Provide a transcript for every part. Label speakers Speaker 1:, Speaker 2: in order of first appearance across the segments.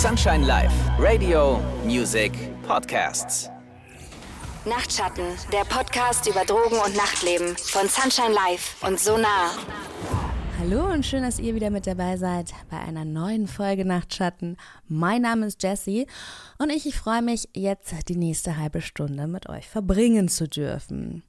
Speaker 1: Sunshine Live, Radio, Music, Podcasts.
Speaker 2: Nachtschatten, der Podcast über Drogen und Nachtleben von Sunshine Live und Sonar.
Speaker 3: Hallo und schön, dass ihr wieder mit dabei seid bei einer neuen Folge Nachtschatten. Mein Name ist Jessie und ich, ich freue mich, jetzt die nächste halbe Stunde mit euch verbringen zu dürfen.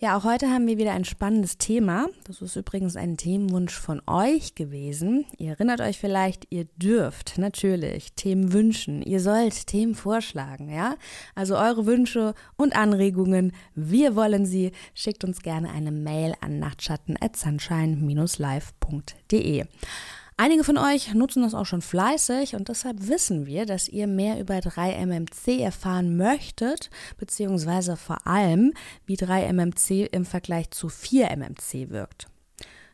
Speaker 3: Ja, auch heute haben wir wieder ein spannendes Thema. Das ist übrigens ein Themenwunsch von euch gewesen. Ihr erinnert euch vielleicht, ihr dürft natürlich Themen wünschen. Ihr sollt Themen vorschlagen, ja? Also eure Wünsche und Anregungen, wir wollen sie. Schickt uns gerne eine Mail an nachtschatten@sunshine-live.de. Einige von euch nutzen das auch schon fleißig und deshalb wissen wir, dass ihr mehr über 3MMC erfahren möchtet, beziehungsweise vor allem, wie 3MMC im Vergleich zu 4MMC wirkt.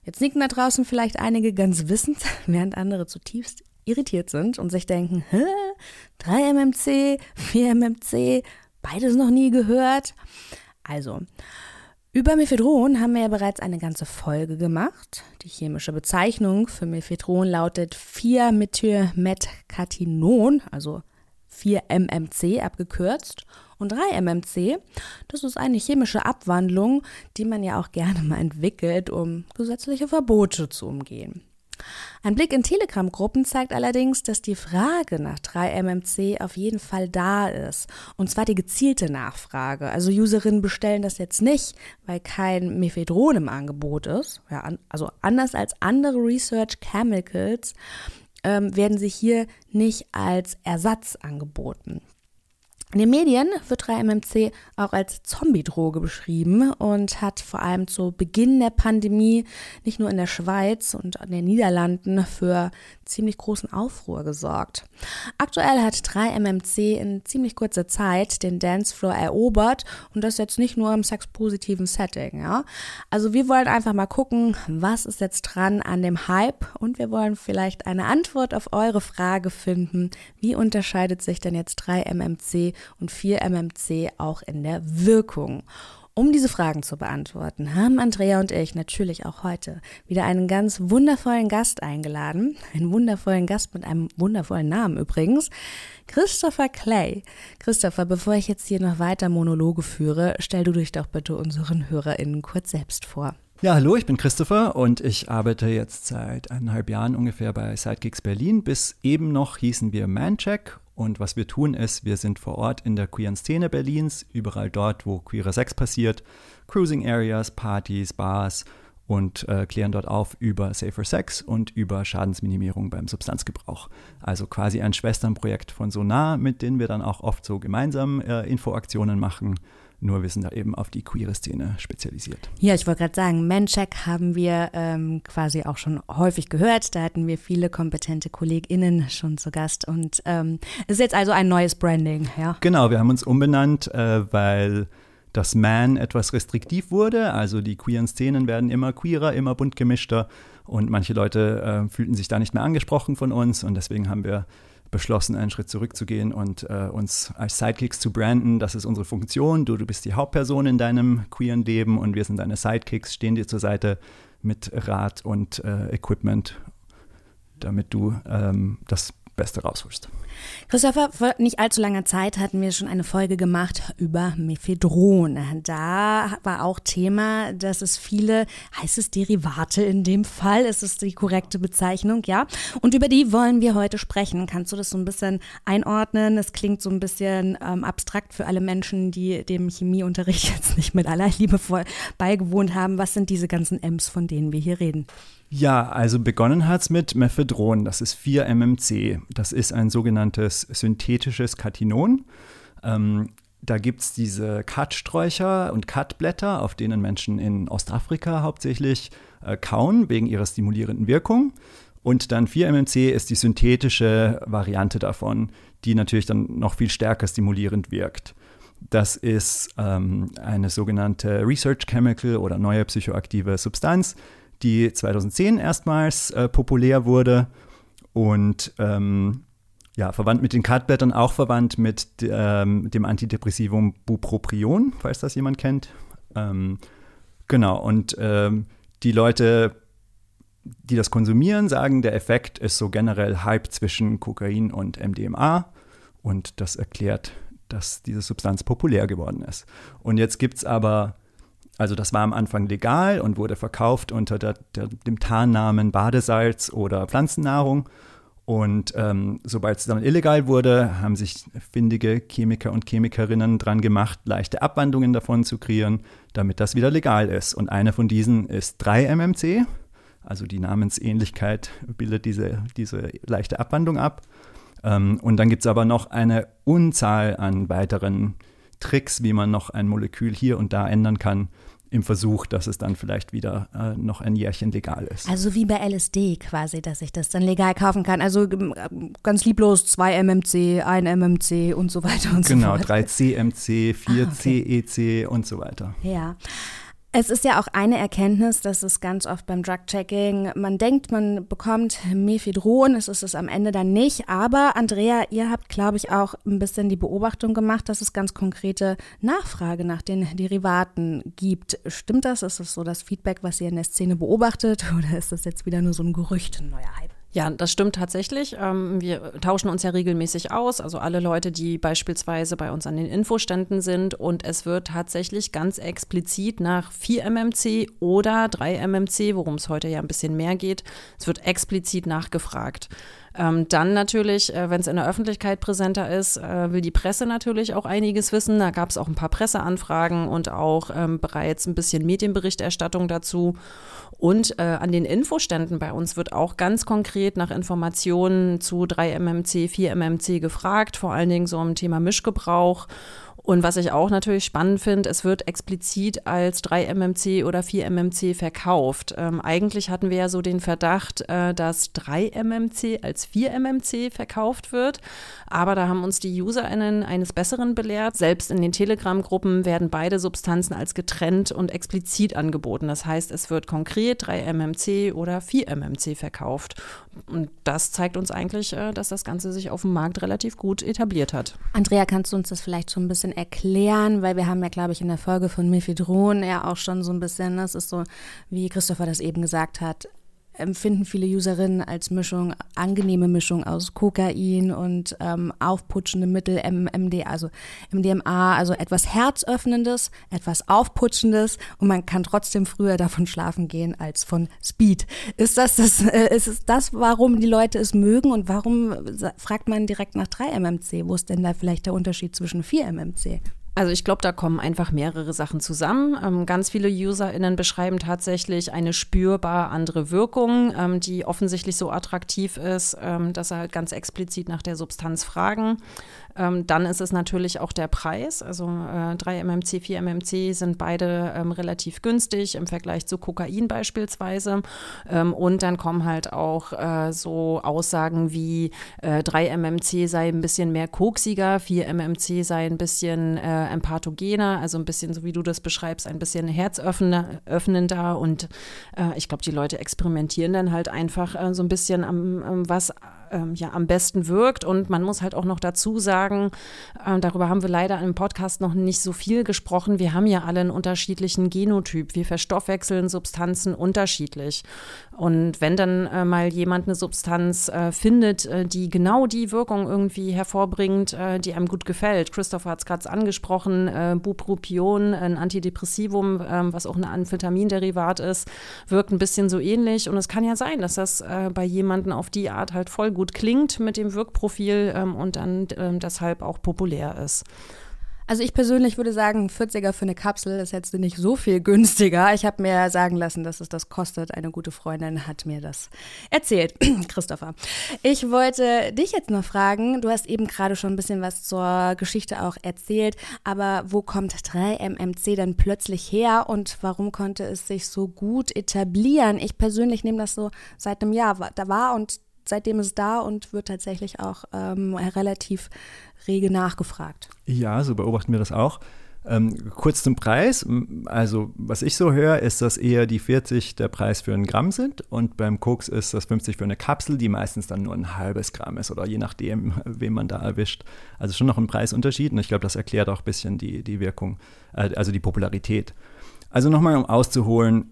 Speaker 3: Jetzt nicken da draußen vielleicht einige ganz wissend, während andere zutiefst irritiert sind und sich denken, hä? 3MMC, 4MMC, beides noch nie gehört. Also, über Mephedron haben wir ja bereits eine ganze Folge gemacht. Die chemische Bezeichnung für Mephedron lautet 4-Methylmetcatinon, also 4-MMC abgekürzt. Und 3-MMC, das ist eine chemische Abwandlung, die man ja auch gerne mal entwickelt, um gesetzliche Verbote zu umgehen. Ein Blick in Telegram-Gruppen zeigt allerdings, dass die Frage nach 3MMC auf jeden Fall da ist. Und zwar die gezielte Nachfrage. Also Userinnen bestellen das jetzt nicht, weil kein Mephedron im Angebot ist. Ja, also anders als andere Research Chemicals ähm, werden sie hier nicht als Ersatz angeboten. In den Medien wird 3-MMC auch als Zombie-Droge beschrieben und hat vor allem zu Beginn der Pandemie nicht nur in der Schweiz und in den Niederlanden für ziemlich großen Aufruhr gesorgt. Aktuell hat 3MMC in ziemlich kurzer Zeit den Dancefloor erobert und das jetzt nicht nur im sexpositiven Setting, ja. Also wir wollen einfach mal gucken, was ist jetzt dran an dem Hype und wir wollen vielleicht eine Antwort auf eure Frage finden, wie unterscheidet sich denn jetzt 3MMC und 4MMC auch in der Wirkung? Um diese Fragen zu beantworten, haben Andrea und ich natürlich auch heute wieder einen ganz wundervollen Gast eingeladen. Einen wundervollen Gast mit einem wundervollen Namen übrigens. Christopher Clay. Christopher, bevor ich jetzt hier noch weiter Monologe führe, stell du dich doch bitte unseren HörerInnen kurz selbst vor.
Speaker 4: Ja, hallo, ich bin Christopher und ich arbeite jetzt seit eineinhalb Jahren ungefähr bei Sidekicks Berlin. Bis eben noch hießen wir Mancheck und was wir tun ist, wir sind vor Ort in der queeren Szene Berlins, überall dort, wo queerer Sex passiert, Cruising Areas, Partys, Bars und äh, klären dort auf über Safer Sex und über Schadensminimierung beim Substanzgebrauch. Also quasi ein Schwesternprojekt von Sonar, mit denen wir dann auch oft so gemeinsam äh, Infoaktionen machen nur wir sind da eben auf die queere Szene spezialisiert.
Speaker 3: Ja, ich wollte gerade sagen, Mancheck haben wir ähm, quasi auch schon häufig gehört. Da hatten wir viele kompetente KollegInnen schon zu Gast. Und ähm, es ist jetzt also ein neues Branding, ja?
Speaker 4: Genau, wir haben uns umbenannt, äh, weil das Man etwas restriktiv wurde. Also die queeren Szenen werden immer queerer, immer bunt gemischter. Und manche Leute äh, fühlten sich da nicht mehr angesprochen von uns. Und deswegen haben wir beschlossen, einen Schritt zurückzugehen und äh, uns als Sidekicks zu branden. Das ist unsere Funktion. Du, du bist die Hauptperson in deinem queeren Leben und wir sind deine Sidekicks, stehen dir zur Seite mit Rat und äh, Equipment, damit du ähm, das Beste rausholst.
Speaker 3: Christopher, vor nicht allzu langer Zeit hatten wir schon eine Folge gemacht über Mephedron. Da war auch Thema, dass es viele, heißt es Derivate in dem Fall, ist es die korrekte Bezeichnung, ja? Und über die wollen wir heute sprechen. Kannst du das so ein bisschen einordnen? Es klingt so ein bisschen ähm, abstrakt für alle Menschen, die dem Chemieunterricht jetzt nicht mit aller Liebe voll beigewohnt haben. Was sind diese ganzen M's, von denen wir hier reden?
Speaker 4: Ja, also begonnen hat es mit Mephedron, das ist 4-MMC. Das ist ein sogenanntes synthetisches Katinon. Ähm, da gibt es diese Katsträucher und Katblätter, auf denen Menschen in Ostafrika hauptsächlich äh, kauen, wegen ihrer stimulierenden Wirkung. Und dann 4-MMC ist die synthetische Variante davon, die natürlich dann noch viel stärker stimulierend wirkt. Das ist ähm, eine sogenannte Research Chemical oder neue psychoaktive Substanz, die 2010 erstmals äh, populär wurde und ähm, ja, verwandt mit den Kartblättern, auch verwandt mit ähm, dem Antidepressivum Bupropion, falls das jemand kennt. Ähm, genau, und ähm, die Leute die das konsumieren, sagen, der Effekt ist so generell Hype zwischen Kokain und MDMA. Und das erklärt, dass diese Substanz populär geworden ist. Und jetzt gibt es aber, also das war am Anfang legal und wurde verkauft unter der, der, dem Tarnnamen Badesalz oder Pflanzennahrung. Und ähm, sobald es dann illegal wurde, haben sich findige Chemiker und Chemikerinnen dran gemacht, leichte Abwandlungen davon zu kreieren, damit das wieder legal ist. Und eine von diesen ist 3-MMC, also die Namensähnlichkeit bildet diese, diese leichte Abwandlung ab. Ähm, und dann gibt es aber noch eine Unzahl an weiteren Tricks, wie man noch ein Molekül hier und da ändern kann, im Versuch, dass es dann vielleicht wieder äh, noch ein Jährchen legal ist.
Speaker 3: Also wie bei LSD quasi, dass ich das dann legal kaufen kann. Also ähm, ganz lieblos 2 MMC, 1 MMC und so weiter und
Speaker 4: genau,
Speaker 3: so fort.
Speaker 4: Genau, 3 CMC, 4 ah, okay. CEC und so weiter.
Speaker 3: Ja. Es ist ja auch eine Erkenntnis, dass es ganz oft beim Drug-Checking, man denkt, man bekommt Mephedron, es ist es am Ende dann nicht. Aber Andrea, ihr habt, glaube ich, auch ein bisschen die Beobachtung gemacht, dass es ganz konkrete Nachfrage nach den Derivaten gibt. Stimmt das? Ist das so das Feedback, was ihr in der Szene beobachtet? Oder ist das jetzt wieder nur so ein Gerücht, ein neuer Hype?
Speaker 5: Ja, das stimmt tatsächlich. Ähm, wir tauschen uns ja regelmäßig aus, also alle Leute, die beispielsweise bei uns an den Infoständen sind. Und es wird tatsächlich ganz explizit nach 4 MMC oder 3 MMC, worum es heute ja ein bisschen mehr geht, es wird explizit nachgefragt. Ähm, dann natürlich, äh, wenn es in der Öffentlichkeit präsenter ist, äh, will die Presse natürlich auch einiges wissen. Da gab es auch ein paar Presseanfragen und auch ähm, bereits ein bisschen Medienberichterstattung dazu. Und äh, an den Infoständen bei uns wird auch ganz konkret nach Informationen zu 3-MMC, 4-MMC gefragt, vor allen Dingen so im Thema Mischgebrauch. Und was ich auch natürlich spannend finde, es wird explizit als 3-MMC oder 4-MMC verkauft. Ähm, eigentlich hatten wir ja so den Verdacht, äh, dass 3-MMC als 4-MMC verkauft wird. Aber da haben uns die UserInnen eines Besseren belehrt. Selbst in den Telegram-Gruppen werden beide Substanzen als getrennt und explizit angeboten. Das heißt, es wird konkret 3-MMC oder 4-MMC verkauft. Und das zeigt uns eigentlich, äh, dass das Ganze sich auf dem Markt relativ gut etabliert hat.
Speaker 3: Andrea, kannst du uns das vielleicht so ein bisschen erklären? Weil wir haben ja, glaube ich, in der Folge von Mifidron ja auch schon so ein bisschen, das ist so, wie Christopher das eben gesagt hat, empfinden viele Userinnen als Mischung, angenehme Mischung aus Kokain und ähm, aufputschende Mittel, MD, also MDMA, also etwas Herzöffnendes, etwas Aufputschendes und man kann trotzdem früher davon schlafen gehen als von Speed. Ist das das, äh, ist es das, warum die Leute es mögen und warum fragt man direkt nach 3 MMC? Wo ist denn da vielleicht der Unterschied zwischen 4 MMC?
Speaker 5: Also ich glaube, da kommen einfach mehrere Sachen zusammen. Ähm, ganz viele UserInnen beschreiben tatsächlich eine spürbar andere Wirkung, ähm, die offensichtlich so attraktiv ist, ähm, dass sie halt ganz explizit nach der Substanz fragen. Ähm, dann ist es natürlich auch der Preis. Also äh, 3 MMC, 4 MMC sind beide ähm, relativ günstig im Vergleich zu Kokain beispielsweise. Ähm, und dann kommen halt auch äh, so Aussagen wie äh, 3 MMC sei ein bisschen mehr koksiger, 4 MMC sei ein bisschen äh, empathogener, also ein bisschen, so wie du das beschreibst, ein bisschen herzöffnender. Und äh, ich glaube, die Leute experimentieren dann halt einfach äh, so ein bisschen am, was ähm, ja am besten wirkt. Und man muss halt auch noch dazu sagen, äh, darüber haben wir leider im Podcast noch nicht so viel gesprochen. Wir haben ja alle einen unterschiedlichen Genotyp. Wir verstoffwechseln Substanzen unterschiedlich. Und wenn dann äh, mal jemand eine Substanz äh, findet, äh, die genau die Wirkung irgendwie hervorbringt, äh, die einem gut gefällt. Christopher hat es gerade angesprochen, äh, Bupropion, ein Antidepressivum, ähm, was auch ein Amphetaminderivat ist, wirkt ein bisschen so ähnlich. Und es kann ja sein, dass das bei jemandem auf die Art halt voll gut gut klingt mit dem Wirkprofil ähm, und dann ähm, deshalb auch populär ist.
Speaker 3: Also ich persönlich würde sagen, 40er für eine Kapsel ist jetzt nicht so viel günstiger. Ich habe mir sagen lassen, dass es das kostet. Eine gute Freundin hat mir das erzählt, Christopher. Ich wollte dich jetzt noch fragen, du hast eben gerade schon ein bisschen was zur Geschichte auch erzählt, aber wo kommt 3MMC dann plötzlich her und warum konnte es sich so gut etablieren? Ich persönlich nehme das so seit einem Jahr da war und seitdem ist es da und wird tatsächlich auch ähm, relativ rege nachgefragt.
Speaker 4: Ja, so beobachten wir das auch. Ähm, kurz zum Preis. Also, was ich so höre, ist, dass eher die 40 der Preis für ein Gramm sind und beim Koks ist das 50 für eine Kapsel, die meistens dann nur ein halbes Gramm ist oder je nachdem, wen man da erwischt. Also schon noch ein Preisunterschied und ich glaube, das erklärt auch ein bisschen die, die Wirkung, äh, also die Popularität. Also nochmal, um auszuholen,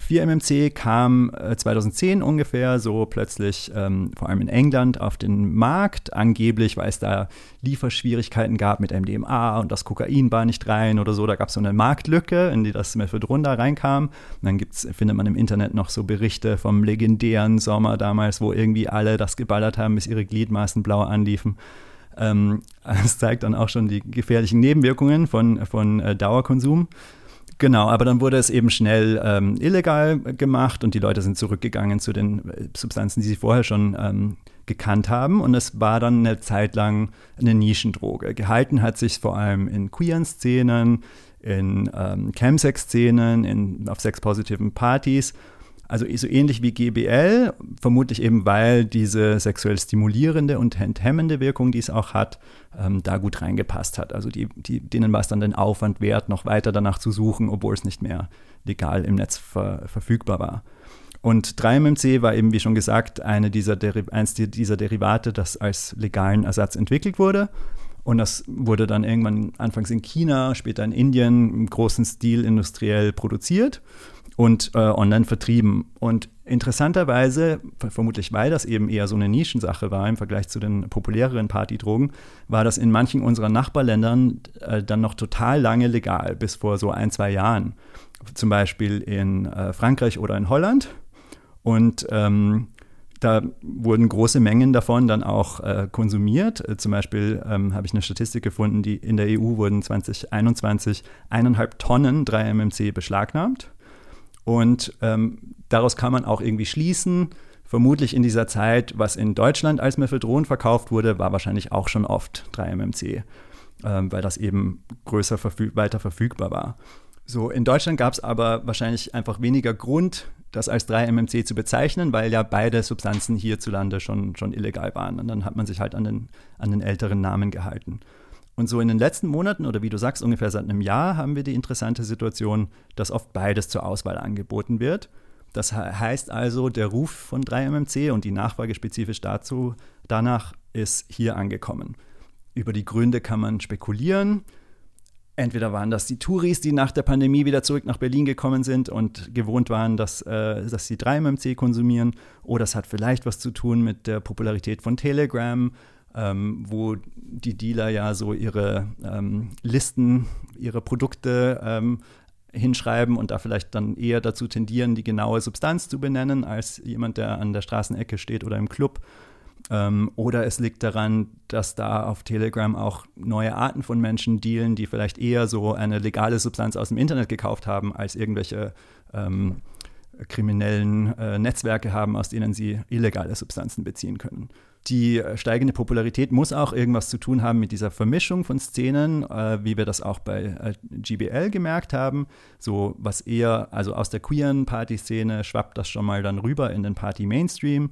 Speaker 4: 4-MMC kam äh, 2010 ungefähr so plötzlich, ähm, vor allem in England, auf den Markt. Angeblich, weil es da Lieferschwierigkeiten gab mit MDMA und das Kokain war nicht rein oder so. Da gab es so eine Marktlücke, in die das Methadron da reinkam. Und dann gibt's, findet man im Internet noch so Berichte vom legendären Sommer damals, wo irgendwie alle das geballert haben, bis ihre Gliedmaßen blau anliefen. Ähm, das zeigt dann auch schon die gefährlichen Nebenwirkungen von, von äh, Dauerkonsum. Genau, aber dann wurde es eben schnell ähm, illegal gemacht und die Leute sind zurückgegangen zu den äh, Substanzen, die sie vorher schon ähm, gekannt haben. Und es war dann eine Zeit lang eine Nischendroge. Gehalten hat sich vor allem in queeren Szenen, in ähm, Chemsex-Szenen, auf sexpositiven Partys also so ähnlich wie GBL, vermutlich eben, weil diese sexuell stimulierende und enthemmende Wirkung, die es auch hat, ähm, da gut reingepasst hat. Also die, die, denen war es dann den Aufwand wert, noch weiter danach zu suchen, obwohl es nicht mehr legal im Netz ver verfügbar war. Und 3-MMC war eben, wie schon gesagt, eine dieser eins dieser Derivate, das als legalen Ersatz entwickelt wurde. Und das wurde dann irgendwann anfangs in China, später in Indien im großen Stil industriell produziert und äh, online vertrieben. Und interessanterweise, vermutlich weil das eben eher so eine Nischensache war im Vergleich zu den populäreren Partydrogen, war das in manchen unserer Nachbarländern äh, dann noch total lange legal, bis vor so ein, zwei Jahren. Zum Beispiel in äh, Frankreich oder in Holland. Und ähm, da wurden große Mengen davon dann auch äh, konsumiert. Äh, zum Beispiel ähm, habe ich eine Statistik gefunden, die in der EU wurden 2021 eineinhalb Tonnen 3-MMC beschlagnahmt. Und ähm, daraus kann man auch irgendwie schließen, vermutlich in dieser Zeit, was in Deutschland als Mephedron verkauft wurde, war wahrscheinlich auch schon oft 3-MMC, ähm, weil das eben größer verfüg weiter verfügbar war. So, in Deutschland gab es aber wahrscheinlich einfach weniger Grund, das als 3-MMC zu bezeichnen, weil ja beide Substanzen hierzulande schon, schon illegal waren. Und dann hat man sich halt an den, an den älteren Namen gehalten. Und so in den letzten Monaten oder wie du sagst, ungefähr seit einem Jahr haben wir die interessante Situation, dass oft beides zur Auswahl angeboten wird. Das heißt also, der Ruf von 3MMC und die Nachfrage spezifisch dazu, danach ist hier angekommen. Über die Gründe kann man spekulieren. Entweder waren das die Touris, die nach der Pandemie wieder zurück nach Berlin gekommen sind und gewohnt waren, dass, äh, dass sie 3MMC konsumieren, oder es hat vielleicht was zu tun mit der Popularität von Telegram ähm, wo die Dealer ja so ihre ähm, Listen, ihre Produkte ähm, hinschreiben und da vielleicht dann eher dazu tendieren, die genaue Substanz zu benennen, als jemand, der an der Straßenecke steht oder im Club. Ähm, oder es liegt daran, dass da auf Telegram auch neue Arten von Menschen dealen, die vielleicht eher so eine legale Substanz aus dem Internet gekauft haben, als irgendwelche ähm, kriminellen äh, Netzwerke haben, aus denen sie illegale Substanzen beziehen können. Die äh, steigende Popularität muss auch irgendwas zu tun haben mit dieser Vermischung von Szenen, äh, wie wir das auch bei äh, GBL gemerkt haben. So was eher, also aus der queeren Partyszene schwappt das schon mal dann rüber in den Party-Mainstream.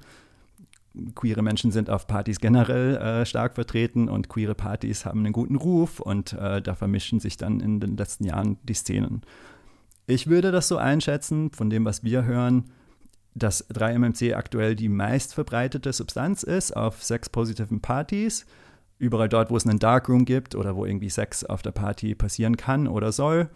Speaker 4: Queere Menschen sind auf Partys generell äh, stark vertreten und queere Partys haben einen guten Ruf und äh, da vermischen sich dann in den letzten Jahren die Szenen. Ich würde das so einschätzen, von dem, was wir hören, dass 3-MMC aktuell die meistverbreitete Substanz ist auf sexpositiven Partys. Überall dort, wo es einen Darkroom gibt oder wo irgendwie Sex auf der Party passieren kann oder soll,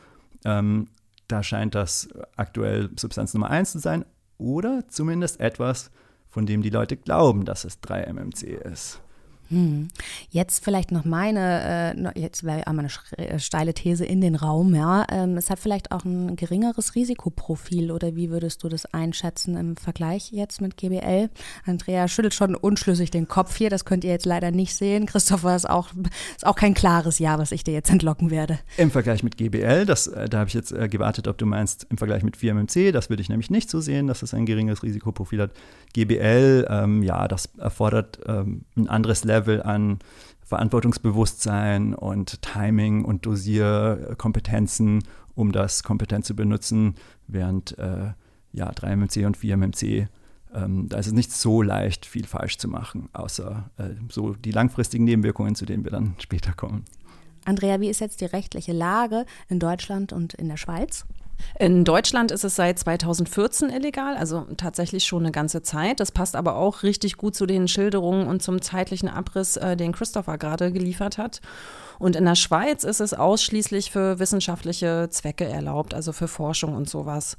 Speaker 4: ähm, da scheint das aktuell Substanz Nummer 1 zu sein oder zumindest etwas, von dem die Leute glauben, dass es 3-MMC ist.
Speaker 3: Hm. Jetzt vielleicht noch meine, äh, jetzt wäre einmal eine äh, steile These in den Raum, ja. Ähm, es hat vielleicht auch ein geringeres Risikoprofil oder wie würdest du das einschätzen im Vergleich jetzt mit GBL? Andrea schüttelt schon unschlüssig den Kopf hier, das könnt ihr jetzt leider nicht sehen. Christopher ist auch, ist auch kein klares Ja, was ich dir jetzt entlocken werde.
Speaker 4: Im Vergleich mit GBL, das, äh, da habe ich jetzt gewartet, ob du meinst im Vergleich mit 4MMC, das würde ich nämlich nicht so sehen, dass es ein geringeres Risikoprofil hat. GBL, ähm, ja, das erfordert ähm, ein anderes Level Level an Verantwortungsbewusstsein und Timing und Dosierkompetenzen, um das kompetent zu benutzen, während äh, ja, 3MMC und 4MMC ähm, da ist es nicht so leicht, viel falsch zu machen, außer äh, so die langfristigen Nebenwirkungen, zu denen wir dann später kommen.
Speaker 3: Andrea, wie ist jetzt die rechtliche Lage in Deutschland und in der Schweiz?
Speaker 5: In Deutschland ist es seit 2014 illegal, also tatsächlich schon eine ganze Zeit. Das passt aber auch richtig gut zu den Schilderungen und zum zeitlichen Abriss, äh, den Christopher gerade geliefert hat. Und in der Schweiz ist es ausschließlich für wissenschaftliche Zwecke erlaubt, also für Forschung und sowas.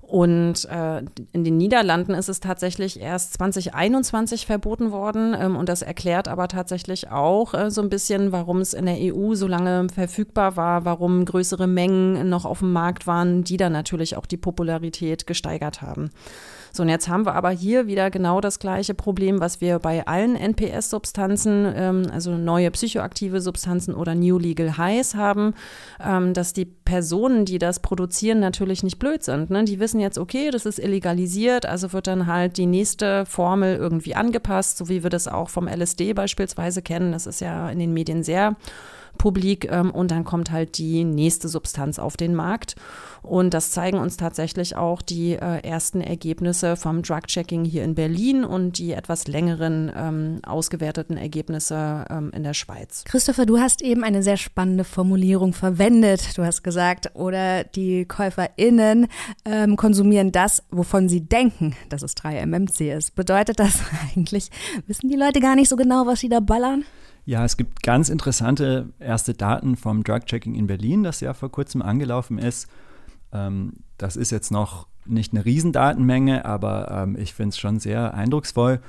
Speaker 5: Und äh, in den Niederlanden ist es tatsächlich erst 2021 verboten worden. Ähm, und das erklärt aber tatsächlich auch äh, so ein bisschen, warum es in der EU so lange verfügbar war, warum größere Mengen noch auf dem Markt waren, die dann natürlich auch die Popularität gesteigert haben. So, und jetzt haben wir aber hier wieder genau das gleiche Problem, was wir bei allen NPS-Substanzen, ähm, also neue psychoaktive Substanzen oder New Legal Highs haben, ähm, dass die Personen, die das produzieren, natürlich nicht blöd sind. Ne? Die wissen jetzt, okay, das ist illegalisiert, also wird dann halt die nächste Formel irgendwie angepasst, so wie wir das auch vom LSD beispielsweise kennen. Das ist ja in den Medien sehr publik ähm, und dann kommt halt die nächste Substanz auf den Markt. Und das zeigen uns tatsächlich auch die äh, ersten Ergebnisse vom Drug-Checking hier in Berlin und die etwas längeren ähm, ausgewerteten Ergebnisse ähm, in der Schweiz.
Speaker 3: Christopher, du hast eben eine sehr spannende Formulierung verwendet. Du hast gesagt, oder die KäuferInnen ähm, konsumieren das, wovon sie denken, dass es 3-MMC ist. Bedeutet das eigentlich, wissen die Leute gar nicht so genau, was sie da ballern?
Speaker 4: Ja, es gibt ganz interessante erste Daten vom Drug-Checking in Berlin, das ja vor kurzem angelaufen ist. Ähm, das ist jetzt noch nicht eine Riesendatenmenge, aber ähm, ich finde es schon sehr eindrucksvoll.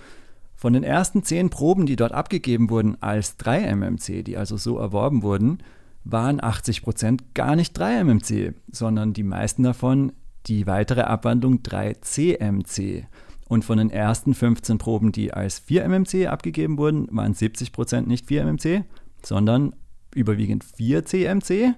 Speaker 4: Von den ersten zehn Proben, die dort abgegeben wurden als 3-MMC, die also so erworben wurden, waren 80 Prozent gar nicht 3-MMC, sondern die meisten davon die weitere Abwandlung 3-CMC. Und von den ersten 15 Proben, die als 4-MMC abgegeben wurden, waren 70 Prozent nicht 4-MMC, sondern überwiegend 4-CMC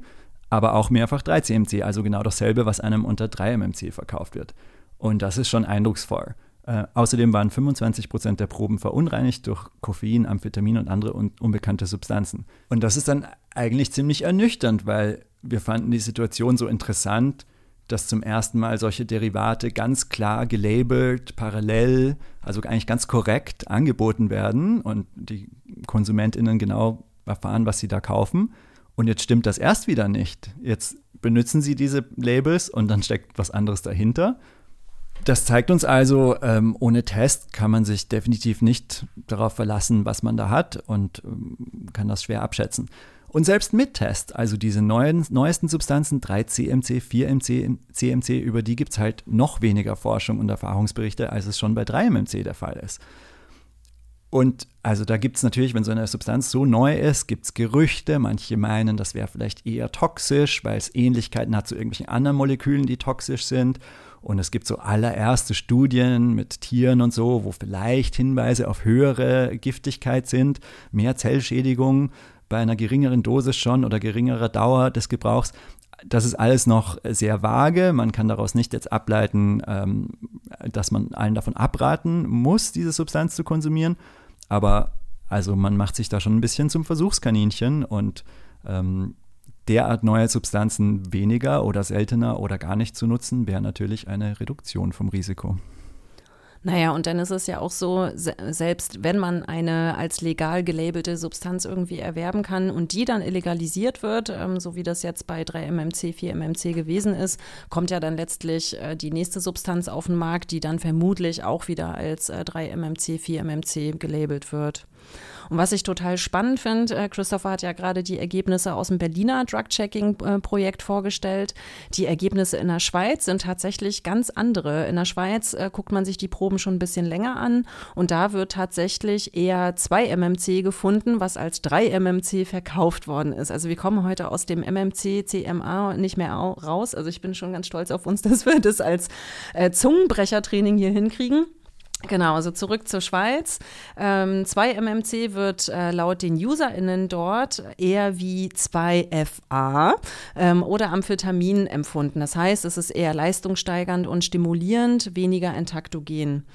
Speaker 4: aber auch mehrfach 3-CMC, also genau dasselbe, was einem unter 3-MMC verkauft wird. Und das ist schon eindrucksvoll. Äh, außerdem waren 25 Prozent der Proben verunreinigt durch Koffein, Amphetamin und andere un unbekannte Substanzen. Und das ist dann eigentlich ziemlich ernüchternd, weil wir fanden die Situation so interessant, dass zum ersten Mal solche Derivate ganz klar gelabelt, parallel, also eigentlich ganz korrekt angeboten werden und die KonsumentInnen genau erfahren, was sie da kaufen. Und jetzt stimmt das erst wieder nicht. Jetzt benutzen sie diese Labels und dann steckt was anderes dahinter. Das zeigt uns also, ähm, ohne Test kann man sich definitiv nicht darauf verlassen, was man da hat und ähm, kann das schwer abschätzen. Und selbst mit Test, also diese neuen, neuesten Substanzen, 3-CMC, 4-CMC, über die gibt es halt noch weniger Forschung und Erfahrungsberichte, als es schon bei 3-MMC der Fall ist. Und also da gibt es natürlich, wenn so eine Substanz so neu ist, gibt es Gerüchte. Manche meinen, das wäre vielleicht eher toxisch, weil es Ähnlichkeiten hat zu irgendwelchen anderen Molekülen, die toxisch sind. Und es gibt so allererste Studien mit Tieren und so, wo vielleicht Hinweise auf höhere Giftigkeit sind, mehr Zellschädigung bei einer geringeren Dosis schon oder geringerer Dauer des Gebrauchs. Das ist alles noch sehr vage. Man kann daraus nicht jetzt ableiten, ähm, dass man allen davon abraten muss, diese Substanz zu konsumieren. Aber also man macht sich da schon ein bisschen zum Versuchskaninchen und ähm, derart neue Substanzen weniger oder seltener oder gar nicht zu nutzen, wäre natürlich eine Reduktion vom Risiko.
Speaker 5: Naja, und dann ist es ja auch so, selbst wenn man eine als legal gelabelte Substanz irgendwie erwerben kann und die dann illegalisiert wird, ähm, so wie das jetzt bei 3-MMC, 4-MMC gewesen ist, kommt ja dann letztlich äh, die nächste Substanz auf den Markt, die dann vermutlich auch wieder als äh, 3-MMC, 4-MMC gelabelt wird. Und was ich total spannend finde, äh, Christopher hat ja gerade die Ergebnisse aus dem Berliner Drug-Checking-Projekt vorgestellt. Die Ergebnisse in der Schweiz sind tatsächlich ganz andere. In der Schweiz äh, guckt man sich die Proben schon ein bisschen länger an und da wird tatsächlich eher 2 MMC gefunden, was als 3 MMC verkauft worden ist. Also wir kommen heute aus dem MMC, CMA nicht mehr raus. Also ich bin schon ganz stolz auf uns, dass wir das als äh, Zungenbrechertraining hier hinkriegen. Genau, also zurück zur Schweiz. Ähm, 2-MMC wird äh, laut den UserInnen dort eher wie 2FA ähm, oder Amphetamin empfunden. Das heißt, es ist eher leistungssteigernd und stimulierend, weniger entaktogen.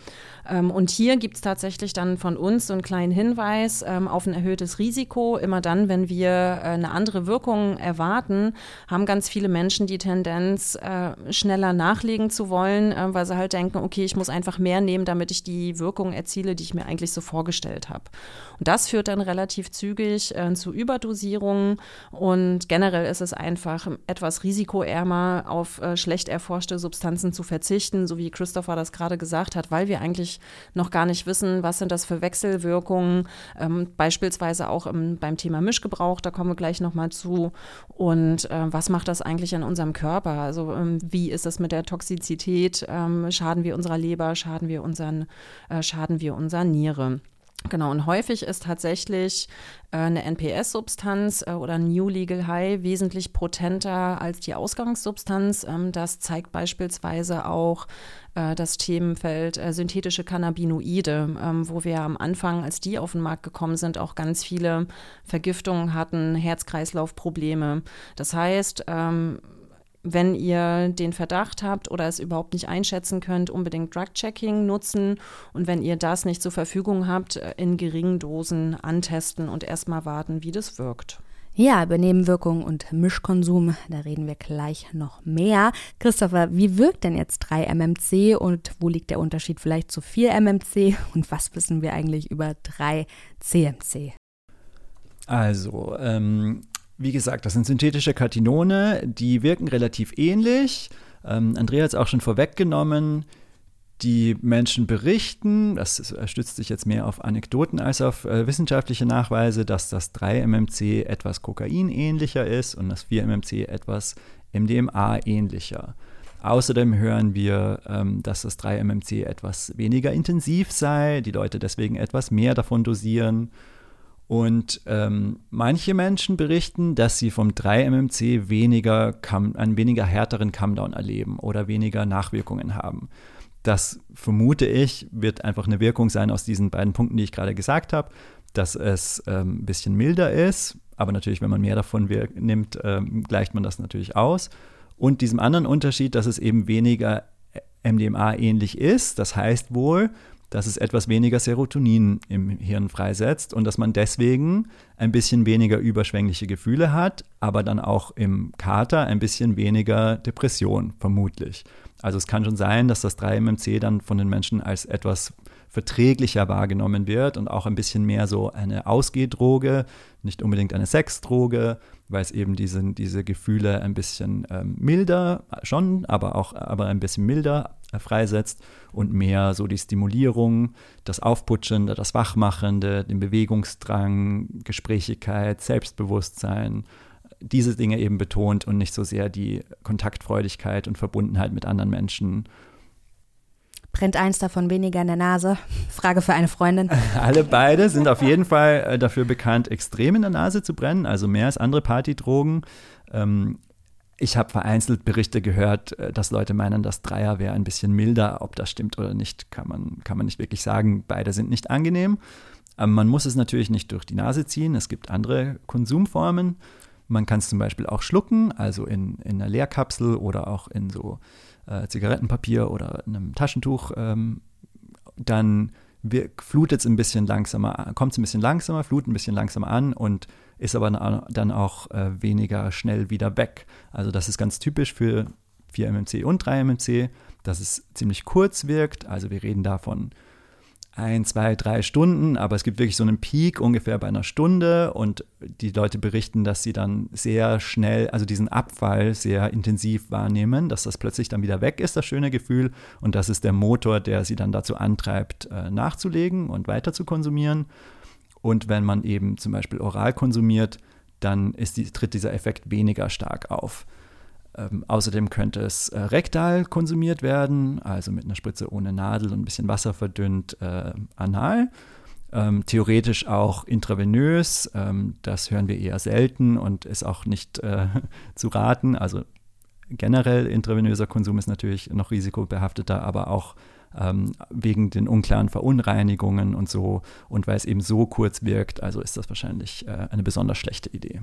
Speaker 5: Ähm, und hier gibt es tatsächlich dann von uns so einen kleinen Hinweis ähm, auf ein erhöhtes Risiko. Immer dann, wenn wir äh, eine andere Wirkung erwarten, haben ganz viele Menschen die Tendenz, äh, schneller nachlegen zu wollen, äh, weil sie halt denken, okay, ich muss einfach mehr nehmen, damit ich die Wirkung erziele, die ich mir eigentlich so vorgestellt habe. Und das führt dann relativ zügig äh, zu Überdosierungen und generell ist es einfach etwas risikoärmer, auf äh, schlecht erforschte Substanzen zu verzichten, so wie Christopher das gerade gesagt hat, weil wir eigentlich noch gar nicht wissen, was sind das für Wechselwirkungen, ähm, beispielsweise auch im, beim Thema Mischgebrauch, da kommen wir gleich nochmal zu. Und äh, was macht das eigentlich in unserem Körper? Also ähm, wie ist es mit der Toxizität? Ähm, schaden wir unserer Leber, schaden wir unseren, äh, schaden wir unserer Niere? Genau, und häufig ist tatsächlich äh, eine NPS-Substanz äh, oder New Legal High wesentlich potenter als die Ausgangssubstanz. Ähm, das zeigt beispielsweise auch äh, das Themenfeld synthetische Cannabinoide, ähm, wo wir am Anfang, als die auf den Markt gekommen sind, auch ganz viele Vergiftungen hatten, Herz-Kreislauf-Probleme. Das heißt, ähm, wenn ihr den Verdacht habt oder es überhaupt nicht einschätzen könnt, unbedingt Drug-Checking nutzen. Und wenn ihr das nicht zur Verfügung habt, äh, in geringen Dosen antesten und erstmal warten, wie das wirkt.
Speaker 3: Ja, über Nebenwirkungen und Mischkonsum, da reden wir gleich noch mehr. Christopher, wie wirkt denn jetzt 3-MMC und wo liegt der Unterschied vielleicht zu 4-MMC und was wissen wir eigentlich über 3-CMC?
Speaker 4: Also, ähm, wie gesagt, das sind synthetische Katinone, die wirken relativ ähnlich. Ähm, Andrea hat es auch schon vorweggenommen. Die Menschen berichten, das stützt sich jetzt mehr auf Anekdoten als auf äh, wissenschaftliche Nachweise, dass das 3-MMC etwas kokainähnlicher ist und das 4-MMC etwas MDMA-ähnlicher. Außerdem hören wir, ähm, dass das 3-MMC etwas weniger intensiv sei, die Leute deswegen etwas mehr davon dosieren und ähm, manche Menschen berichten, dass sie vom 3-MMC weniger einen weniger härteren Comedown erleben oder weniger Nachwirkungen haben. Das vermute ich, wird einfach eine Wirkung sein aus diesen beiden Punkten, die ich gerade gesagt habe, dass es ähm, ein bisschen milder ist, aber natürlich, wenn man mehr davon nimmt, ähm, gleicht man das natürlich aus. Und diesem anderen Unterschied, dass es eben weniger MDMA ähnlich ist, das heißt wohl, dass es etwas weniger Serotonin im Hirn freisetzt und dass man deswegen ein bisschen weniger überschwängliche Gefühle hat, aber dann auch im Kater ein bisschen weniger Depression, vermutlich. Also es kann schon sein, dass das 3-MMC dann von den Menschen als etwas verträglicher wahrgenommen wird und auch ein bisschen mehr so eine Ausgehdroge, nicht unbedingt eine Sexdroge, weil es eben diese, diese Gefühle ein bisschen ähm, milder schon, aber auch aber ein bisschen milder äh, freisetzt und mehr so die Stimulierung, das Aufputschende, das Wachmachende, den Bewegungsdrang, Gesprächigkeit, Selbstbewusstsein, diese Dinge eben betont und nicht so sehr die Kontaktfreudigkeit und Verbundenheit mit anderen Menschen.
Speaker 3: Brennt eins davon weniger in der Nase? Frage für eine Freundin.
Speaker 4: Alle beide sind auf jeden Fall äh, dafür bekannt, extrem in der Nase zu brennen, also mehr als andere Partydrogen. Ähm, ich habe vereinzelt Berichte gehört, äh, dass Leute meinen, das Dreier wäre ein bisschen milder. Ob das stimmt oder nicht, kann man, kann man nicht wirklich sagen. Beide sind nicht angenehm. Aber man muss es natürlich nicht durch die Nase ziehen. Es gibt andere Konsumformen. Man kann es zum Beispiel auch schlucken, also in, in einer Leerkapsel oder auch in so äh, Zigarettenpapier oder einem Taschentuch. Ähm, dann flutet es ein bisschen langsamer, kommt es ein bisschen langsamer, flutet ein bisschen langsamer an und ist aber dann auch äh, weniger schnell wieder weg. Also das ist ganz typisch für 4-MMC und 3-MMC, dass es ziemlich kurz wirkt. Also wir reden davon ein, zwei, drei Stunden, aber es gibt wirklich so einen Peak ungefähr bei einer Stunde und die Leute berichten, dass sie dann sehr schnell, also diesen Abfall sehr intensiv wahrnehmen, dass das plötzlich dann wieder weg ist, das schöne Gefühl und das ist der Motor, der sie dann dazu antreibt, äh, nachzulegen und weiter zu konsumieren. Und wenn man eben zum Beispiel oral konsumiert, dann die, tritt dieser Effekt weniger stark auf. Ähm, außerdem könnte es äh, rektal konsumiert werden, also mit einer Spritze ohne Nadel und ein bisschen Wasser verdünnt äh, anal. Ähm, theoretisch auch intravenös, ähm, das hören wir eher selten und ist auch nicht äh, zu raten. Also generell intravenöser Konsum ist natürlich noch risikobehafteter, aber auch ähm, wegen den unklaren Verunreinigungen und so. Und weil es eben so kurz wirkt, also ist das wahrscheinlich äh, eine besonders schlechte Idee.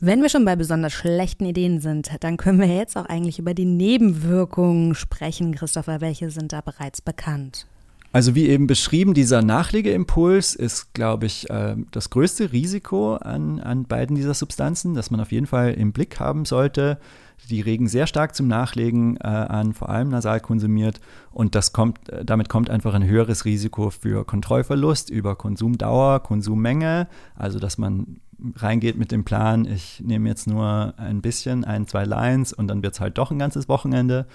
Speaker 3: Wenn wir schon bei besonders schlechten Ideen sind, dann können wir jetzt auch eigentlich über die Nebenwirkungen sprechen. Christopher, welche sind da bereits bekannt?
Speaker 4: Also wie eben beschrieben, dieser Nachlegeimpuls ist, glaube ich, äh, das größte Risiko an, an beiden dieser Substanzen, das man auf jeden Fall im Blick haben sollte. Die regen sehr stark zum Nachlegen äh, an, vor allem nasal konsumiert. Und das kommt, äh, damit kommt einfach ein höheres Risiko für Kontrollverlust über Konsumdauer, Konsummenge. Also dass man reingeht mit dem Plan, ich nehme jetzt nur ein bisschen, ein, zwei Lines und dann wird es halt doch ein ganzes Wochenende.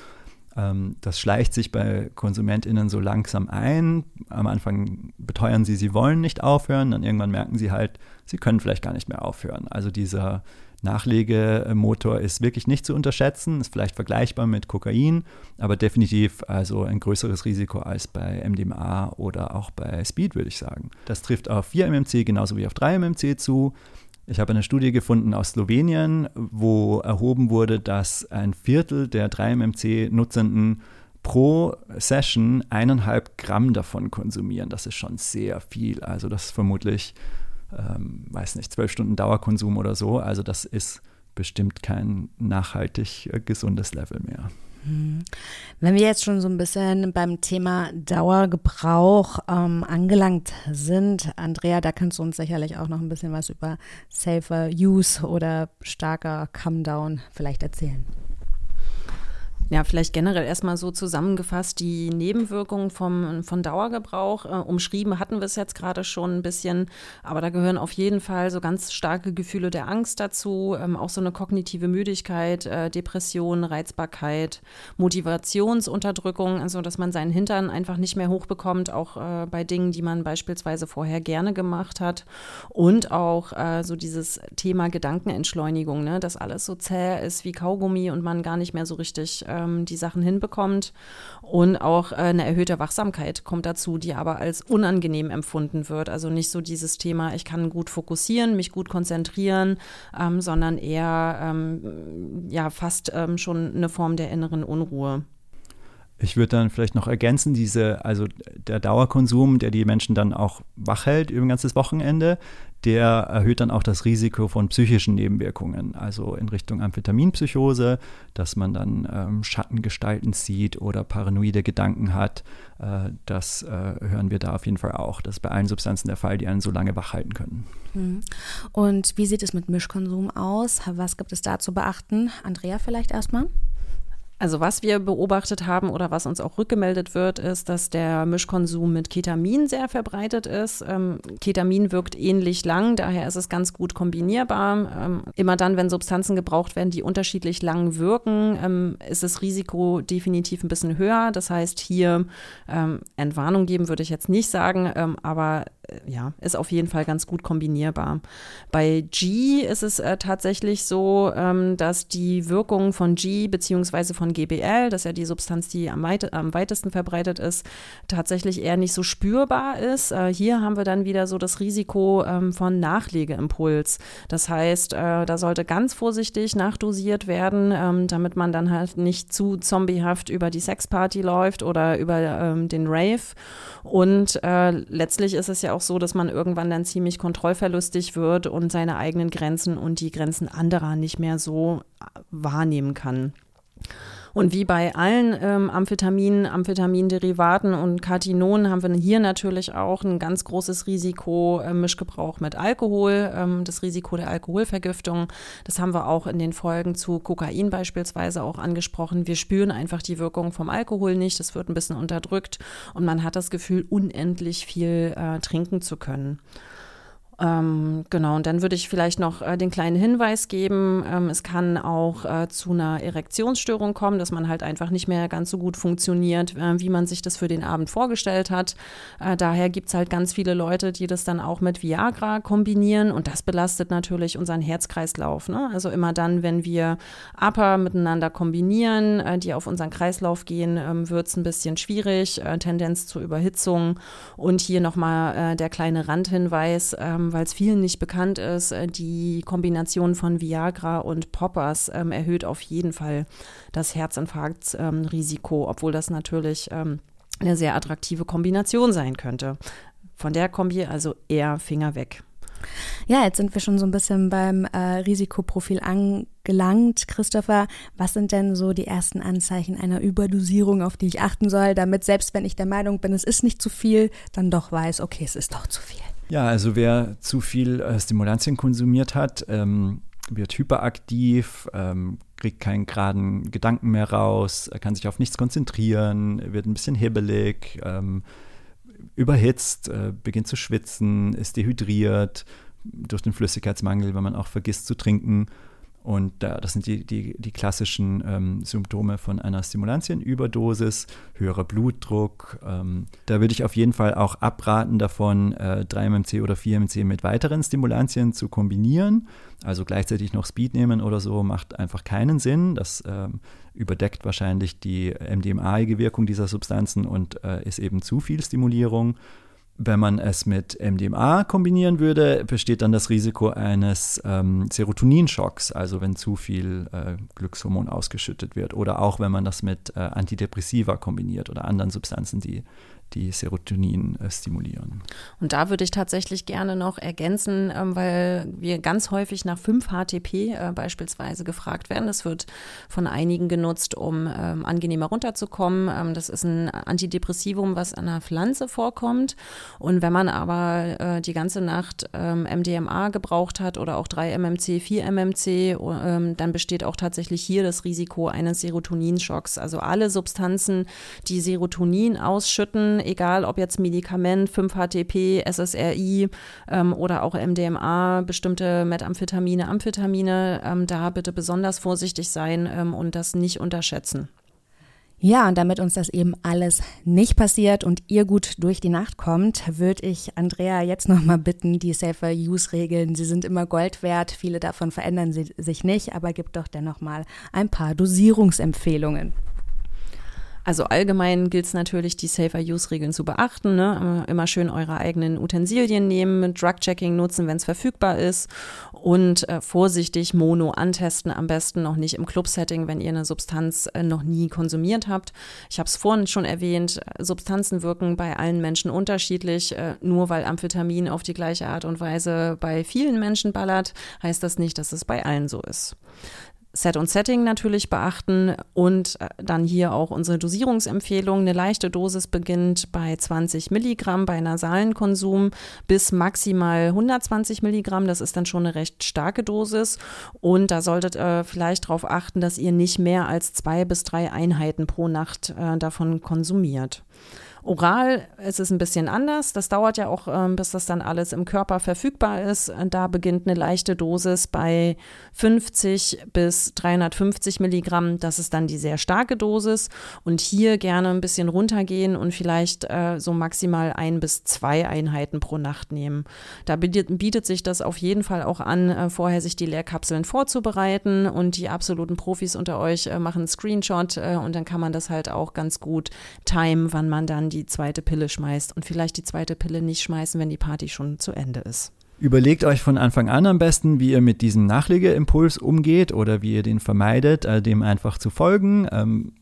Speaker 4: Ähm, das schleicht sich bei KonsumentInnen so langsam ein. Am Anfang beteuern sie, sie wollen nicht aufhören, dann irgendwann merken sie halt, sie können vielleicht gar nicht mehr aufhören. Also dieser Nachlegemotor ist wirklich nicht zu unterschätzen, ist vielleicht vergleichbar mit Kokain, aber definitiv also ein größeres Risiko als bei MDMA oder auch bei Speed, würde ich sagen. Das trifft auf 4-MMC genauso wie auf 3-MMC zu. Ich habe eine Studie gefunden aus Slowenien, wo erhoben wurde, dass ein Viertel der 3-MMC-Nutzenden pro Session eineinhalb Gramm davon konsumieren. Das ist schon sehr viel. Also das ist vermutlich, ähm, weiß nicht, zwölf Stunden Dauerkonsum oder so. Also das ist bestimmt kein nachhaltig äh, gesundes Level mehr.
Speaker 3: Wenn wir jetzt schon so ein bisschen beim Thema Dauergebrauch ähm, angelangt sind, Andrea, da kannst du uns sicherlich auch noch ein bisschen was über Safer Use oder starker Come Down vielleicht erzählen.
Speaker 5: Ja, vielleicht generell erstmal so zusammengefasst die Nebenwirkungen vom, von Dauergebrauch. Äh, umschrieben hatten wir es jetzt gerade schon ein bisschen, aber da gehören auf jeden Fall so ganz starke Gefühle der Angst dazu, ähm, auch so eine kognitive Müdigkeit, äh, Depression, Reizbarkeit, Motivationsunterdrückung, also dass man seinen Hintern einfach nicht mehr hochbekommt, auch äh, bei Dingen, die man beispielsweise vorher gerne gemacht hat. Und auch äh, so dieses Thema Gedankenentschleunigung, ne? dass alles so zäh ist wie Kaugummi und man gar nicht mehr so richtig ähm, die Sachen hinbekommt. Und auch äh, eine erhöhte Wachsamkeit kommt dazu, die aber als unangenehm empfunden wird. Also nicht so dieses Thema, ich kann gut fokussieren, mich gut konzentrieren, ähm, sondern eher ähm, ja fast ähm, schon eine Form der inneren Unruhe.
Speaker 4: Ich würde dann vielleicht noch ergänzen, diese, also der Dauerkonsum, der die Menschen dann auch wach hält über ein ganzes Wochenende, der erhöht dann auch das Risiko von psychischen Nebenwirkungen, also in Richtung Amphetaminpsychose, dass man dann ähm, Schattengestalten sieht oder paranoide Gedanken hat. Äh, das äh, hören wir da auf jeden Fall auch. Das ist bei allen Substanzen der Fall, die einen so lange wach halten können.
Speaker 3: Mhm. Und wie sieht es mit Mischkonsum aus? Was gibt es da zu beachten? Andrea vielleicht erstmal?
Speaker 5: Also was wir beobachtet haben oder was uns auch rückgemeldet wird, ist, dass der Mischkonsum mit Ketamin sehr verbreitet ist. Ähm, Ketamin wirkt ähnlich lang, daher ist es ganz gut kombinierbar. Ähm, immer dann, wenn Substanzen gebraucht werden, die unterschiedlich lang wirken, ähm, ist das Risiko definitiv ein bisschen höher. Das heißt, hier ähm, Entwarnung geben würde ich jetzt nicht sagen, ähm, aber ja, ist auf jeden Fall ganz gut kombinierbar. Bei G ist es äh, tatsächlich so, ähm, dass die Wirkung von G bzw. von GBL, das ist ja die Substanz, die am, weit am weitesten verbreitet ist, tatsächlich eher nicht so spürbar ist. Äh, hier haben wir dann wieder so das Risiko ähm, von Nachlegeimpuls. Das heißt, äh, da sollte ganz vorsichtig nachdosiert werden, ähm, damit man dann halt nicht zu zombiehaft über die Sexparty läuft oder über ähm, den Rave. Und äh, letztlich ist es ja auch so, dass man irgendwann dann ziemlich kontrollverlustig wird und seine eigenen Grenzen und die Grenzen anderer nicht mehr so wahrnehmen kann. Und wie bei allen ähm, Amphetaminen, Amphetaminderivaten und Katinonen haben wir hier natürlich auch ein ganz großes Risiko äh, Mischgebrauch mit Alkohol, ähm, das Risiko der Alkoholvergiftung. Das haben wir auch in den Folgen zu Kokain beispielsweise auch angesprochen. Wir spüren einfach die Wirkung vom Alkohol nicht. Das wird ein bisschen unterdrückt und man hat das Gefühl, unendlich viel äh, trinken zu können. Ähm, genau, und dann würde ich vielleicht noch äh, den kleinen Hinweis geben, ähm, es kann auch äh, zu einer Erektionsstörung kommen, dass man halt einfach nicht mehr ganz so gut funktioniert, äh, wie man sich das für den Abend vorgestellt hat. Äh, daher gibt es halt ganz viele Leute, die das dann auch mit Viagra kombinieren und das belastet natürlich unseren Herzkreislauf. Ne? Also immer dann, wenn wir Upper miteinander kombinieren, äh, die auf unseren Kreislauf gehen, ähm, wird es ein bisschen schwierig, äh, Tendenz zur Überhitzung. Und hier nochmal der kleine Randhinweis, ähm, ähm, weil es vielen nicht bekannt ist, äh, die Kombination von Viagra und Poppers ähm, erhöht auf jeden Fall das Herzinfarktrisiko, ähm, obwohl das natürlich ähm, eine sehr attraktive Kombination sein könnte. Von der Kombi also eher Finger weg.
Speaker 3: Ja, jetzt sind wir schon so ein bisschen beim äh, Risikoprofil angekommen gelangt. Christopher, was sind denn so die ersten Anzeichen einer Überdosierung, auf die ich achten soll, damit selbst wenn ich der Meinung bin, es ist nicht zu viel, dann doch weiß, okay, es ist doch zu viel?
Speaker 4: Ja, also wer zu viel äh, Stimulantien konsumiert hat, ähm, wird hyperaktiv, ähm, kriegt keinen geraden Gedanken mehr raus, kann sich auf nichts konzentrieren, wird ein bisschen hibbelig, ähm, überhitzt, äh, beginnt zu schwitzen, ist dehydriert durch den Flüssigkeitsmangel, wenn man auch vergisst zu trinken und äh, das sind die, die, die klassischen ähm, Symptome von einer Stimulantienüberdosis, höherer Blutdruck. Ähm, da würde ich auf jeden Fall auch abraten davon, äh, 3-MMC oder 4-MMC mit weiteren Stimulantien zu kombinieren. Also gleichzeitig noch Speed nehmen oder so macht einfach keinen Sinn. Das ähm, überdeckt wahrscheinlich die MDMA-ige Wirkung dieser Substanzen und äh, ist eben zu viel Stimulierung. Wenn man es mit MDMA kombinieren würde, besteht dann das Risiko eines ähm, Serotoninschocks, also wenn zu viel äh, Glückshormon ausgeschüttet wird. Oder auch wenn man das mit äh, Antidepressiva kombiniert oder anderen Substanzen, die die Serotonin äh, stimulieren.
Speaker 5: Und da würde ich tatsächlich gerne noch ergänzen, ähm, weil wir ganz häufig nach 5-HTP äh, beispielsweise gefragt werden. Das wird von einigen genutzt, um ähm, angenehmer runterzukommen. Ähm, das ist ein Antidepressivum, was an einer Pflanze vorkommt. Und wenn man aber äh, die ganze Nacht MDMA gebraucht hat oder auch 3-MMC, 4-MMC, dann besteht auch tatsächlich hier das Risiko eines Serotoninschocks. Also alle Substanzen, die Serotonin ausschütten, egal ob jetzt Medikament, 5-HTP, SSRI ähm, oder auch MDMA, bestimmte Methamphetamine, Amphetamine, ähm, da bitte besonders vorsichtig sein ähm, und das nicht unterschätzen.
Speaker 3: Ja, und damit uns das eben alles nicht passiert und ihr gut durch die Nacht kommt, würde ich Andrea jetzt nochmal bitten, die Safer Use Regeln, sie sind immer Gold wert, viele davon verändern sich nicht, aber gibt doch dennoch mal ein paar Dosierungsempfehlungen.
Speaker 5: Also allgemein gilt es natürlich, die Safer-Use-Regeln zu beachten. Ne? Immer schön eure eigenen Utensilien nehmen, Drug-Checking nutzen, wenn es verfügbar ist und äh, vorsichtig Mono antesten, am besten noch nicht im Club-Setting, wenn ihr eine Substanz äh, noch nie konsumiert habt. Ich habe es vorhin schon erwähnt, Substanzen wirken bei allen Menschen unterschiedlich. Äh, nur weil Amphetamin auf die gleiche Art und Weise bei vielen Menschen ballert, heißt das nicht, dass es bei allen so ist. Set und Setting natürlich beachten und äh, dann hier auch unsere Dosierungsempfehlung. Eine leichte Dosis beginnt bei 20 Milligramm bei nasalen Konsum bis maximal 120 Milligramm. Das ist dann schon eine recht starke Dosis und da solltet ihr vielleicht darauf achten, dass ihr nicht mehr als zwei bis drei Einheiten pro Nacht äh, davon konsumiert. Oral ist es ein bisschen anders. Das dauert ja auch, ähm, bis das dann alles im Körper verfügbar ist. Da beginnt eine leichte Dosis bei 50 bis 350 Milligramm. Das ist dann die sehr starke Dosis. Und hier gerne ein bisschen runtergehen und vielleicht äh, so maximal ein bis zwei Einheiten pro Nacht nehmen. Da bietet, sich das auf jeden Fall auch an, äh, vorher sich die Leerkapseln vorzubereiten. Und die absoluten Profis unter euch äh, machen einen Screenshot und dann kann man das halt auch ganz gut timen, wann man dann die zweite Pille schmeißt und vielleicht die zweite Pille nicht schmeißen, wenn die Party schon zu Ende ist.
Speaker 4: Überlegt euch von Anfang an am besten, wie ihr mit diesem Nachlegeimpuls umgeht oder wie ihr den vermeidet, äh, dem einfach zu folgen. Ähm,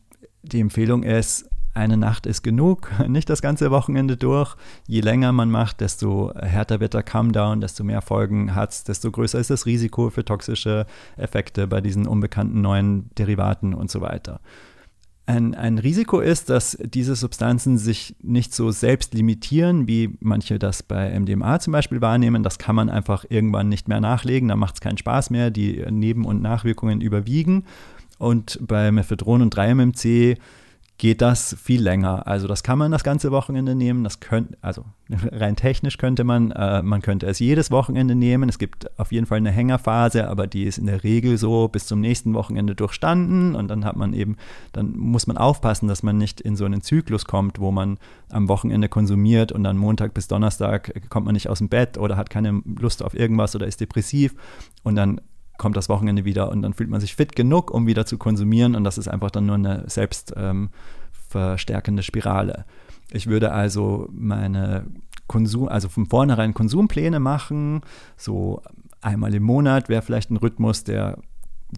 Speaker 4: die Empfehlung ist, eine Nacht ist genug, nicht das ganze Wochenende durch. Je länger man macht, desto härter wird der Come-Down, desto mehr Folgen hat es, desto größer ist das Risiko für toxische Effekte bei diesen unbekannten neuen Derivaten und so weiter. Ein, ein Risiko ist, dass diese Substanzen sich nicht so selbst limitieren, wie manche das bei MDMA zum Beispiel wahrnehmen. Das kann man einfach irgendwann nicht mehr nachlegen, da macht es keinen Spaß mehr, die Neben- und Nachwirkungen überwiegen. Und bei Mephedron und 3-MMC geht das viel länger. Also das kann man das ganze Wochenende nehmen. Das könnte, also rein technisch könnte man, äh, man könnte es jedes Wochenende nehmen. Es gibt auf jeden Fall eine Hängerphase, aber die ist in der Regel so bis zum nächsten Wochenende durchstanden und dann hat man eben, dann muss man aufpassen, dass man nicht in so einen Zyklus kommt, wo man am Wochenende konsumiert und dann Montag bis Donnerstag kommt man nicht aus dem Bett oder hat keine Lust auf irgendwas oder ist depressiv und dann kommt das Wochenende wieder und dann fühlt man sich fit genug, um wieder zu konsumieren und das ist einfach dann nur eine selbst ähm, Spirale. Ich würde also meine Konsum, also von vornherein Konsumpläne machen, so einmal im Monat wäre vielleicht ein Rhythmus, der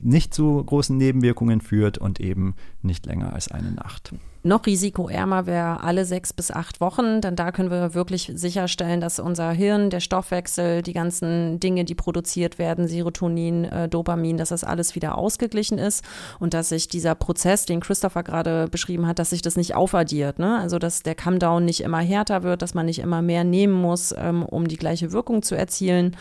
Speaker 4: nicht zu großen Nebenwirkungen führt und eben nicht länger als eine Nacht.
Speaker 5: Noch risikoärmer wäre alle sechs bis acht Wochen, denn da können wir wirklich sicherstellen, dass unser Hirn, der Stoffwechsel, die ganzen Dinge, die produziert werden, Serotonin, äh, Dopamin, dass das alles wieder ausgeglichen ist und dass sich dieser Prozess, den Christopher gerade beschrieben hat, dass sich das nicht aufaddiert. Ne? Also dass der Come-Down nicht immer härter wird, dass man nicht immer mehr nehmen muss, ähm, um die gleiche Wirkung zu erzielen.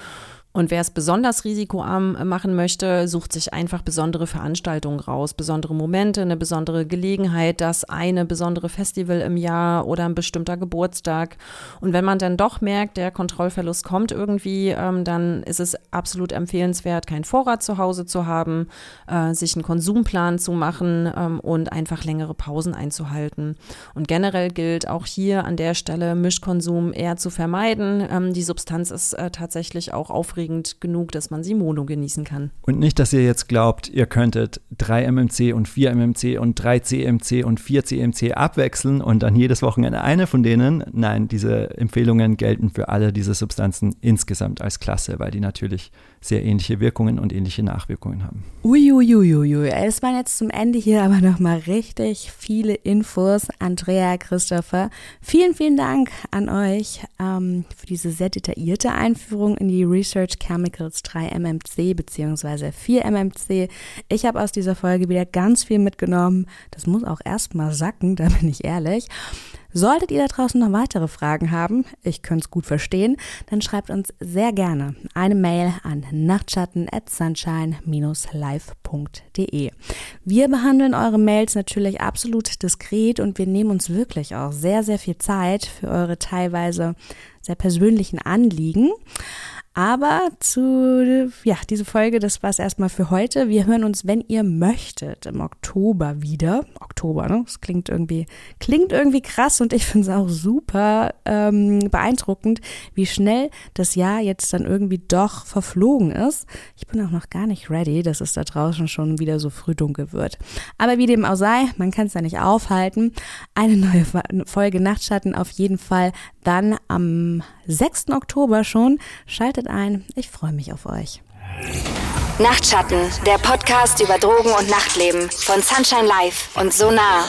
Speaker 5: Und wer es besonders risikoarm äh, machen möchte, sucht sich einfach besondere Veranstaltungen raus, besondere Momente, eine besondere Gelegenheit, das eine besondere Festival im Jahr oder ein bestimmter Geburtstag. Und wenn man dann doch merkt, der Kontrollverlust kommt irgendwie, ähm, dann ist es absolut empfehlenswert, keinen Vorrat zu Hause zu haben, äh, sich einen Konsumplan zu machen ähm, und einfach längere Pausen einzuhalten. Und generell gilt auch hier an der Stelle Mischkonsum eher zu vermeiden. Ähm, die Substanz ist äh, tatsächlich auch aufregend aufregend genug, dass man sie mono genießen kann.
Speaker 4: Und nicht, dass ihr jetzt glaubt, ihr könntet 3 MMC und 4 MMC und 3 CMC und 4 CMC abwechseln und dann jedes Wochenende eine von denen. Nein, diese Empfehlungen gelten für alle diese Substanzen insgesamt als Klasse, weil die natürlich sehr ähnliche Wirkungen und ähnliche Nachwirkungen haben.
Speaker 3: Uiuiuiui, es waren jetzt zum Ende hier aber nochmal richtig viele Infos. Andrea, Christopher, vielen, vielen Dank an euch ähm, für diese sehr detaillierte Einführung in die Research Chemicals 3 MMC bzw. 4 MMC. Ich habe aus dieser Folge wieder ganz viel mitgenommen. Das muss auch erstmal sacken, da bin ich ehrlich. Solltet ihr da draußen noch weitere Fragen haben, ich könnte es gut verstehen, dann schreibt uns sehr gerne eine Mail an nachtschatten@sunshine-live.de. Wir behandeln eure Mails natürlich absolut diskret und wir nehmen uns wirklich auch sehr sehr viel Zeit für eure teilweise sehr persönlichen Anliegen. Aber zu, ja, diese Folge, das war es erstmal für heute. Wir hören uns, wenn ihr möchtet, im Oktober wieder. Oktober, ne? Das klingt irgendwie, klingt irgendwie krass und ich finde es auch super ähm, beeindruckend, wie schnell das Jahr jetzt dann irgendwie doch verflogen ist. Ich bin auch noch gar nicht ready, dass es da draußen schon wieder so früh dunkel wird. Aber wie dem auch sei, man kann es ja nicht aufhalten. Eine neue Folge Nachtschatten auf jeden Fall dann am 6. Oktober schon. Schaltet ein. Ich freue mich auf euch.
Speaker 2: Nachtschatten, der Podcast über Drogen und Nachtleben von Sunshine Life und Sonar.